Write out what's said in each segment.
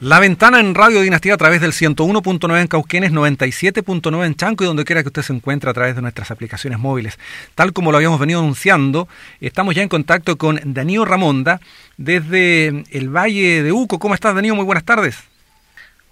La ventana en Radio Dinastía a través del 101.9 en Cauquenes, 97.9 en Chanco y donde quiera que usted se encuentre a través de nuestras aplicaciones móviles. Tal como lo habíamos venido anunciando, estamos ya en contacto con Danío Ramonda desde el Valle de Uco. ¿Cómo estás, Danío? Muy buenas tardes.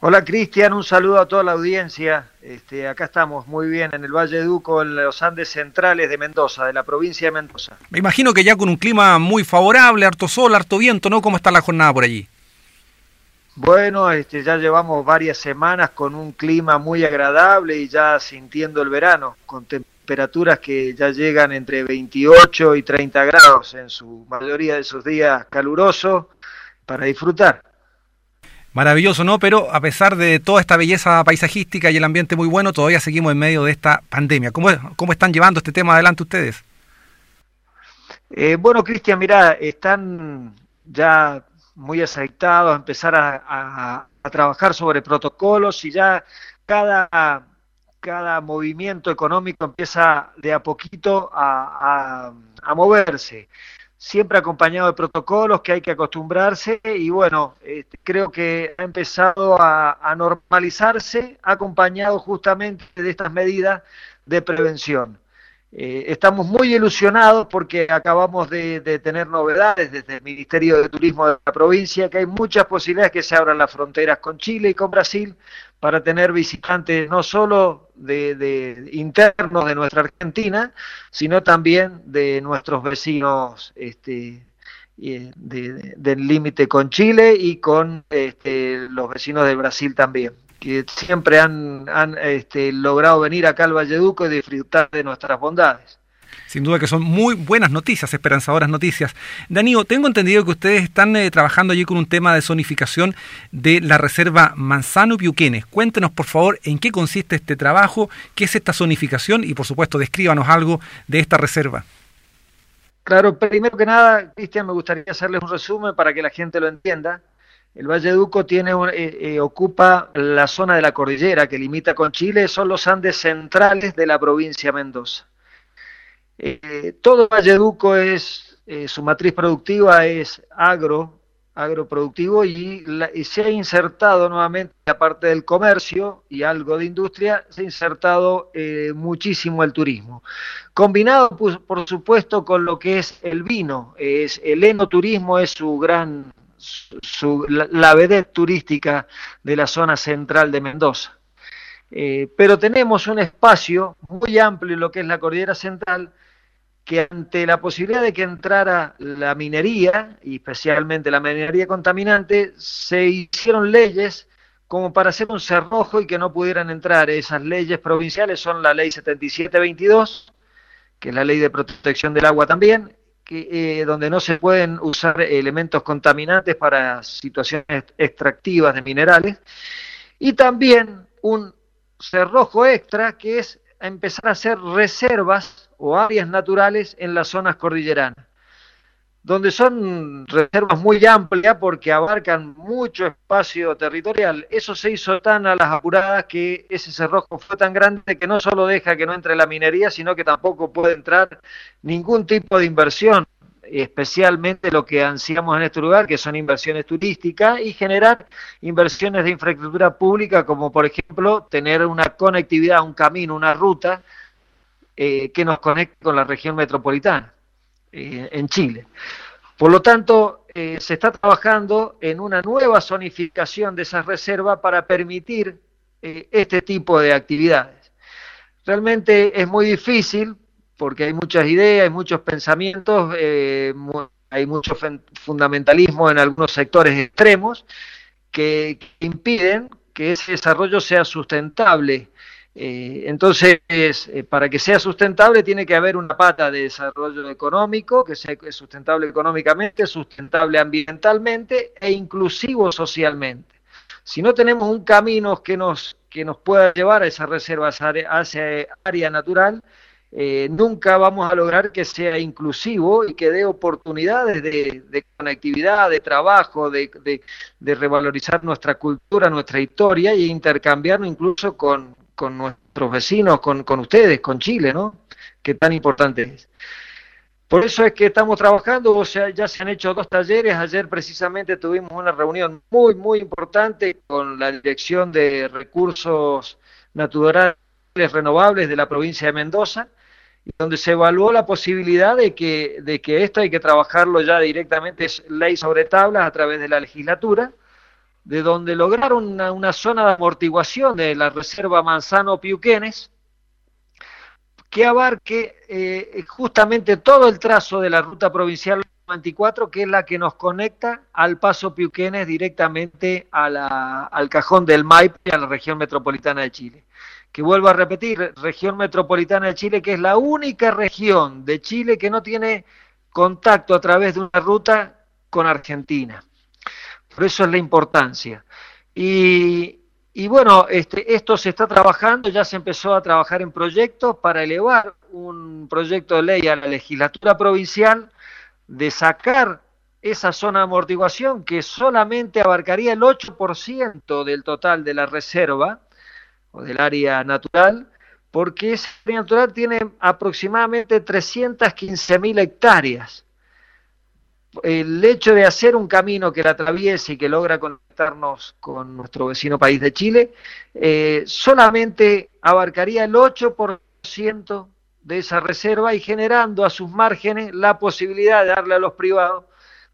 Hola, Cristian. Un saludo a toda la audiencia. Este, acá estamos muy bien en el Valle de Uco, en los Andes centrales de Mendoza, de la provincia de Mendoza. Me imagino que ya con un clima muy favorable, harto sol, harto viento, ¿no? ¿Cómo está la jornada por allí? Bueno, este, ya llevamos varias semanas con un clima muy agradable y ya sintiendo el verano, con temperaturas que ya llegan entre 28 y 30 grados en su mayoría de esos días calurosos para disfrutar. Maravilloso, ¿no? Pero a pesar de toda esta belleza paisajística y el ambiente muy bueno, todavía seguimos en medio de esta pandemia. ¿Cómo, cómo están llevando este tema adelante ustedes? Eh, bueno, Cristian, mira, están ya muy aceitados, a empezar a, trabajar sobre protocolos y ya cada, cada movimiento económico empieza de a poquito a, moverse siempre acompañado de protocolos que hay que acostumbrarse y bueno, este, creo que ha empezado a, a, normalizarse acompañado justamente de estas medidas de prevención. Eh, estamos muy ilusionados porque acabamos de, tener novedades desde el Ministerio de Turismo de la provincia, que hay muchas posibilidades que se abran las fronteras con Chile y con Brasil para tener visitantes no solo de, internos de nuestra Argentina, sino también de nuestros vecinos este, del límite con Chile y con este, los vecinos de Brasil también que siempre han, este, logrado venir acá al Valleduco y disfrutar de nuestras bondades. Sin duda que son muy buenas noticias, esperanzadoras noticias. Danío, tengo entendido que ustedes están eh, trabajando allí con un tema de zonificación de la reserva Manzano Piuquenes. Cuéntenos, por favor, en qué consiste este trabajo, qué es esta zonificación y, por supuesto, descríbanos algo de esta reserva. Claro, primero que nada, Cristian, me gustaría hacerles un resumen para que la gente lo entienda. El Valle Duco tiene, eh, eh, ocupa la zona de la cordillera que limita con Chile, son los Andes centrales de la provincia de Mendoza. Eh, todo Valle Duco es, su matriz productiva es agro, agroproductivo y, se ha insertado nuevamente, aparte del comercio y algo de industria, se ha insertado muchísimo el turismo. Combinado, pues, por supuesto, con lo que es el vino, es, el enoturismo es su gran su, la, la turística de la zona central de Mendoza. Eh, pero tenemos un espacio muy amplio en lo que es la cordillera central, que ante la posibilidad de que entrara la minería, y especialmente la minería contaminante, se hicieron leyes como para hacer un cerrojo y que no pudieran entrar. Esas leyes provinciales son la ley 7722, que es la ley de protección del agua también, eh, donde no se pueden usar elementos contaminantes para situaciones extractivas de minerales, y también un cerrojo extra que es empezar a hacer reservas o áreas naturales en las zonas cordilleranas donde son reservas muy amplias porque abarcan mucho espacio territorial. Eso se hizo tan a las apuradas que ese cerrojo fue tan grande que no solo deja que no entre la minería, sino que tampoco puede entrar ningún tipo de inversión, especialmente lo que ansiamos en este lugar, que son inversiones turísticas, y generar inversiones de infraestructura pública, como por ejemplo tener una conectividad, un camino, una ruta eh, que nos conecte con la región metropolitana. Eh, en Chile. Por lo tanto, eh, se está trabajando en una nueva zonificación de esas reservas para permitir este tipo de actividades. Realmente es muy difícil porque hay muchas ideas, hay muchos pensamientos, hay mucho fundamentalismo en algunos sectores extremos que impiden que ese desarrollo sea sustentable eh, entonces, eh, para que sea sustentable tiene que haber una pata de desarrollo económico, que sea sustentable económicamente, sustentable ambientalmente e inclusivo socialmente. Si no tenemos un camino que nos, que nos pueda llevar a esa reserva, a esa área natural, eh, nunca vamos a lograr que sea inclusivo y que dé oportunidades de, conectividad, de trabajo, de, revalorizar nuestra cultura, nuestra historia e intercambiarlo incluso con, con nuestros vecinos, con, con ustedes, con Chile, ¿no? Que tan importante es. Por eso es que estamos trabajando, o sea, ya se han hecho dos talleres, ayer precisamente tuvimos una reunión muy, muy importante con la Dirección de Recursos Naturales Renovables de la provincia de Mendoza, donde se evaluó la posibilidad de que, de que esto hay que trabajarlo ya directamente, es ley sobre tablas a través de la legislatura, de donde lograr una, zona de amortiguación de la reserva Manzano-Piuquenes, que abarque eh, justamente todo el trazo de la ruta provincial 24, que es la que nos conecta al paso Piuquenes directamente al cajón del Maipe, a la región metropolitana de Chile. Que vuelvo a repetir, región metropolitana de Chile, que es la única región de Chile que no tiene contacto a través de una ruta con Argentina. Por eso es la importancia. Y, bueno, este, esto se está trabajando, ya se empezó a trabajar en proyectos para elevar un proyecto de ley a la legislatura provincial de sacar esa zona de amortiguación que solamente abarcaría el 8% del total de la reserva del área natural, porque esa área natural tiene aproximadamente 315.000 hectáreas. El hecho de hacer un camino que la atraviese y que logra conectarnos con nuestro vecino país de Chile, eh, solamente abarcaría el 8% de esa reserva y generando a sus márgenes la posibilidad de darle a los privados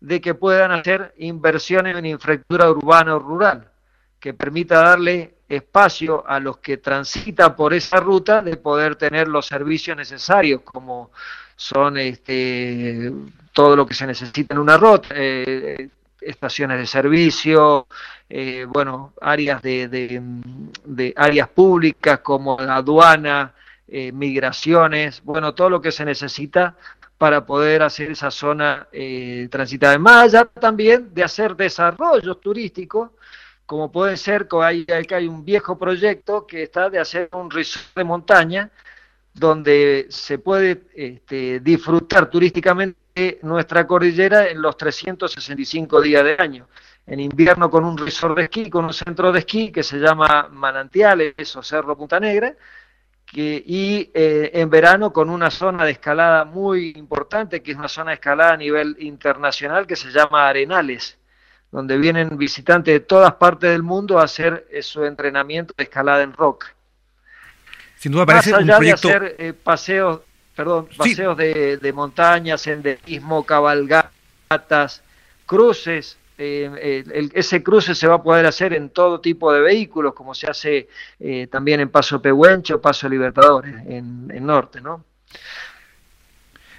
de que puedan hacer inversiones en infraestructura urbana o rural, que permita darle espacio a los que transitan por esa ruta de poder tener los servicios necesarios como son este, todo lo que se necesita en una ruta, eh, estaciones de servicio, eh, bueno, áreas de, áreas públicas como la aduana, eh, migraciones, bueno, todo lo que se necesita para poder hacer esa zona transitada. Más allá también de hacer desarrollos turísticos, como puede ser que hay, un viejo proyecto que está de hacer un resort de montaña, donde se puede este, disfrutar turísticamente nuestra cordillera en los 365 días del año. En invierno con un resort de esquí, con un centro de esquí que se llama Manantiales o Cerro Punta Negra, y eh, en verano con una zona de escalada muy importante, que es una zona de escalada a nivel internacional que se llama Arenales, donde vienen visitantes de todas partes del mundo a hacer eh, su entrenamiento de escalada en rock. Sin duda parece un proyecto... de hacer eh, paseos, perdón, paseos de, de montaña, senderismo, cabalgatas, cruces, eh, ese cruce se va a poder hacer en todo tipo de vehículos, como se hace eh, también en Paso Pehuencho, Paso Libertadores, en, en Norte, ¿no?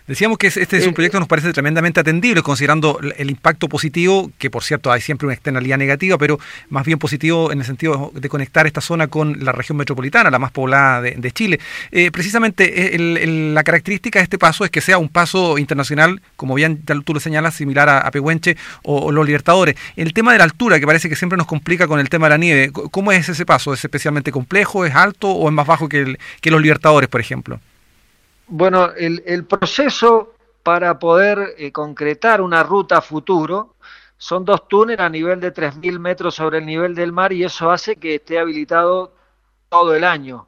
Decíamos que este es un eh, proyecto que nos parece tremendamente atendible, considerando el impacto positivo, que por cierto hay siempre una externalidad negativa, pero más bien positivo en el sentido de conectar esta zona con la región metropolitana, la más poblada de, Chile. Eh, precisamente eh, la característica de este paso es que sea un paso internacional, como bien tú lo señalas, similar a, Pehuenche o, los Libertadores. El tema de la altura, que parece que siempre nos complica con el tema de la nieve, ¿cómo es ese paso? ¿Es especialmente complejo, es alto o es más bajo que, que los Libertadores, por ejemplo? Bueno, el, proceso para poder eh, concretar una ruta futuro son dos túneles a nivel de 3.000 metros sobre el nivel del mar y eso hace que esté habilitado todo el año.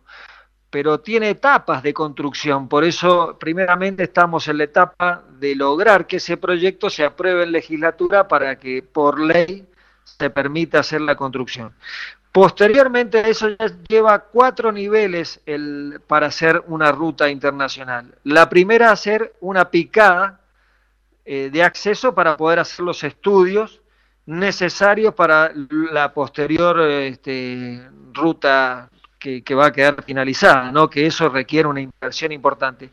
Pero tiene etapas de construcción, por eso primeramente estamos en la etapa de lograr que ese proyecto se apruebe en legislatura para que por ley se permita hacer la construcción. Posteriormente eso ya lleva cuatro niveles el, para hacer una ruta internacional. La primera, hacer una picada eh, de acceso para poder hacer los estudios necesarios para la posterior este, ruta que, va a quedar finalizada, ¿no? que eso requiere una inversión importante.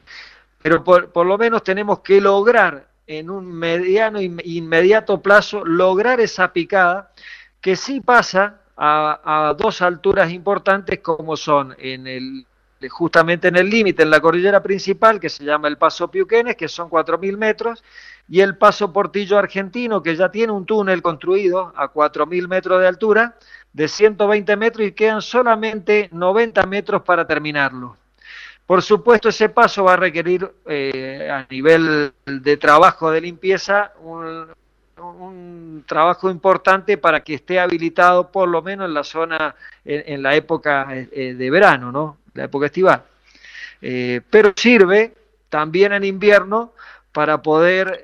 Pero por, por lo menos tenemos que lograr en un mediano e inmediato plazo, lograr esa picada que sí pasa a, dos alturas importantes como son en el justamente en el límite, en la cordillera principal, que se llama el Paso Piuquenes, que son 4.000 metros, y el Paso Portillo Argentino, que ya tiene un túnel construido a 4.000 metros de altura, de 120 metros, y quedan solamente 90 metros para terminarlo. Por supuesto, ese paso va a requerir eh, a nivel de trabajo de limpieza un, trabajo importante para que esté habilitado por lo menos en la zona, en, la época eh, de verano, ¿no? La época estival. Eh, pero sirve también en invierno para poder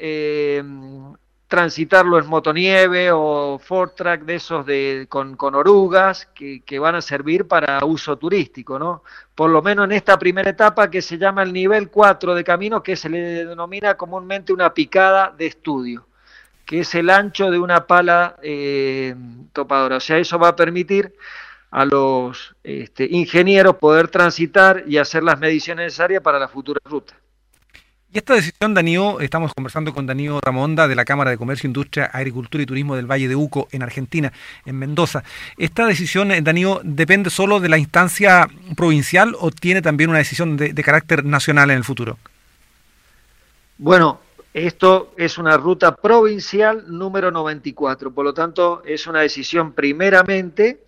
transitarlo en motonieve o Fortrack de esos de, con, orugas que, que, van a servir para uso turístico, ¿no? Por lo menos en esta primera etapa que se llama el nivel 4 de camino, que se le denomina comúnmente una picada de estudio, que es el ancho de una pala eh, topadora. O sea, eso va a permitir a los este, ingenieros poder transitar y hacer las mediciones necesarias para la futura ruta. Y esta decisión, Danío, estamos conversando con Danío Ramonda de la Cámara de Comercio, Industria, Agricultura y Turismo del Valle de Uco, en Argentina, en Mendoza. ¿Esta decisión, eh, Danío, depende solo de la instancia provincial o tiene también una decisión de, carácter nacional en el futuro? Bueno, esto es una ruta provincial número 94, por lo tanto es una decisión primeramente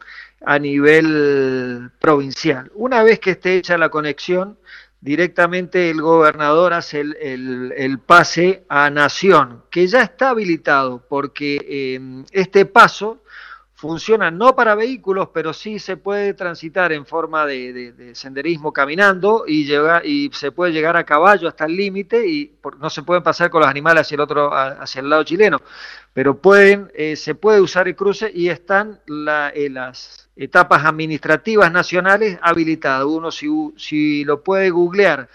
a nivel provincial. Una vez que esté hecha la conexión, directamente el gobernador hace el, pase a Nación, que ya está habilitado, porque eh, este paso funciona no para vehículos, pero sí se puede transitar en forma de, senderismo caminando y, y se puede llegar a caballo hasta el límite y no se pueden pasar con los animales hacia el otro, hacia el lado chileno, pero pueden, eh, se puede usar el cruce y están la, eh, las etapas administrativas nacionales habilitadas. Uno si, si lo puede googlear,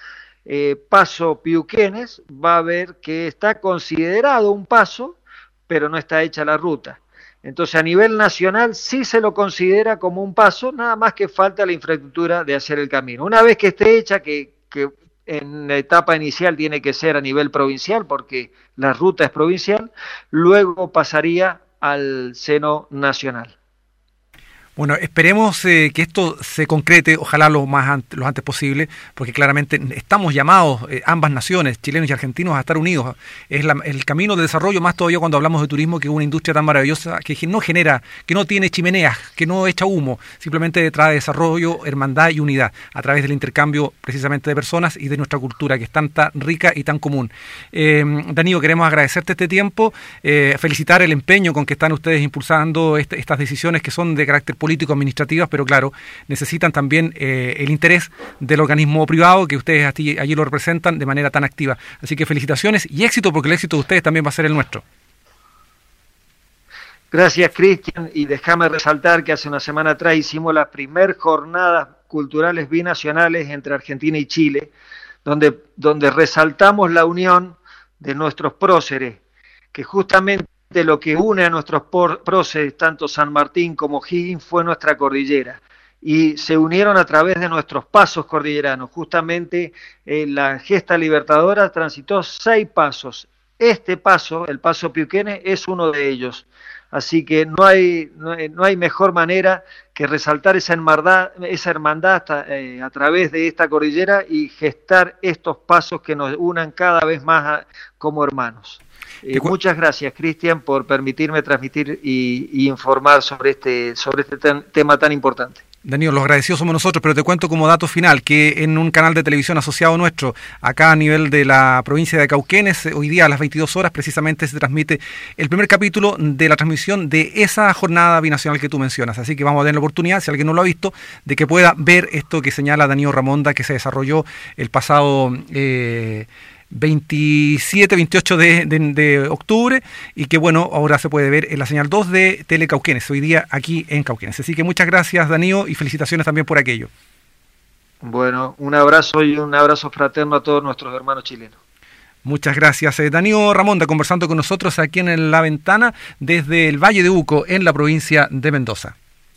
eh, paso Piuquenes, va a ver que está considerado un paso, pero no está hecha la ruta. Entonces a nivel nacional sí se lo considera como un paso, nada más que falta la infraestructura de hacer el camino. Una vez que esté hecha, que, que en la etapa inicial tiene que ser a nivel provincial, porque la ruta es provincial, luego pasaría al seno nacional. Bueno, esperemos eh, que esto se concrete, ojalá lo más lo antes posible, porque claramente estamos llamados, eh, ambas naciones, chilenos y argentinos, a estar unidos. Es el camino de desarrollo, más todavía cuando hablamos de turismo, que es una industria tan maravillosa que no genera, que no tiene chimeneas, que no echa humo, simplemente trae desarrollo, hermandad y unidad, a través del intercambio precisamente de personas y de nuestra cultura, que es tan, rica y tan común. Eh, Danilo, queremos agradecerte este tiempo, eh, felicitar el empeño con que están ustedes impulsando este, estas decisiones que son de carácter político-administrativas, pero claro, necesitan también eh, el interés del organismo privado que ustedes allí, allí lo representan de manera tan activa. Así que felicitaciones y éxito, porque el éxito de ustedes también va a ser el nuestro. Gracias, Cristian. Y déjame resaltar que hace una semana atrás hicimos las primeras jornadas culturales binacionales entre Argentina y Chile, donde, donde resaltamos la unión de nuestros próceres, que justamente de lo que une a nuestros próceres, tanto San Martín como Higgins, fue nuestra cordillera. Y se unieron a través de nuestros pasos cordilleranos. Justamente eh, la gesta libertadora transitó seis pasos. Este paso, el paso Piuquene, es uno de ellos. Así que no hay, no, hay mejor manera que resaltar esa hermandad, esa hermandad eh, a través de esta cordillera y gestar estos pasos que nos unan cada vez más como hermanos. Eh, muchas gracias, Cristian, por permitirme transmitir y, informar sobre este, sobre este tema tan importante. Daniel, los agradecidos somos nosotros, pero te cuento como dato final que en un canal de televisión asociado nuestro, acá a nivel de la provincia de Cauquenes, hoy día a las 22 horas precisamente se transmite el primer capítulo de la transmisión de esa jornada binacional que tú mencionas. Así que vamos a tener la oportunidad, si alguien no lo ha visto, de que pueda ver esto que señala Daniel Ramonda, que se desarrolló el pasado... Eh, 27, 28 de, octubre y que bueno, ahora se puede ver en la señal 2 de Telecauquenes, hoy día aquí en Cauquenes. Así que muchas gracias Danío y felicitaciones también por aquello. Bueno, un abrazo y un abrazo fraterno a todos nuestros hermanos chilenos. Muchas gracias. Eh, Danío Ramonda conversando con nosotros aquí en La Ventana desde el Valle de Uco, en la provincia de Mendoza.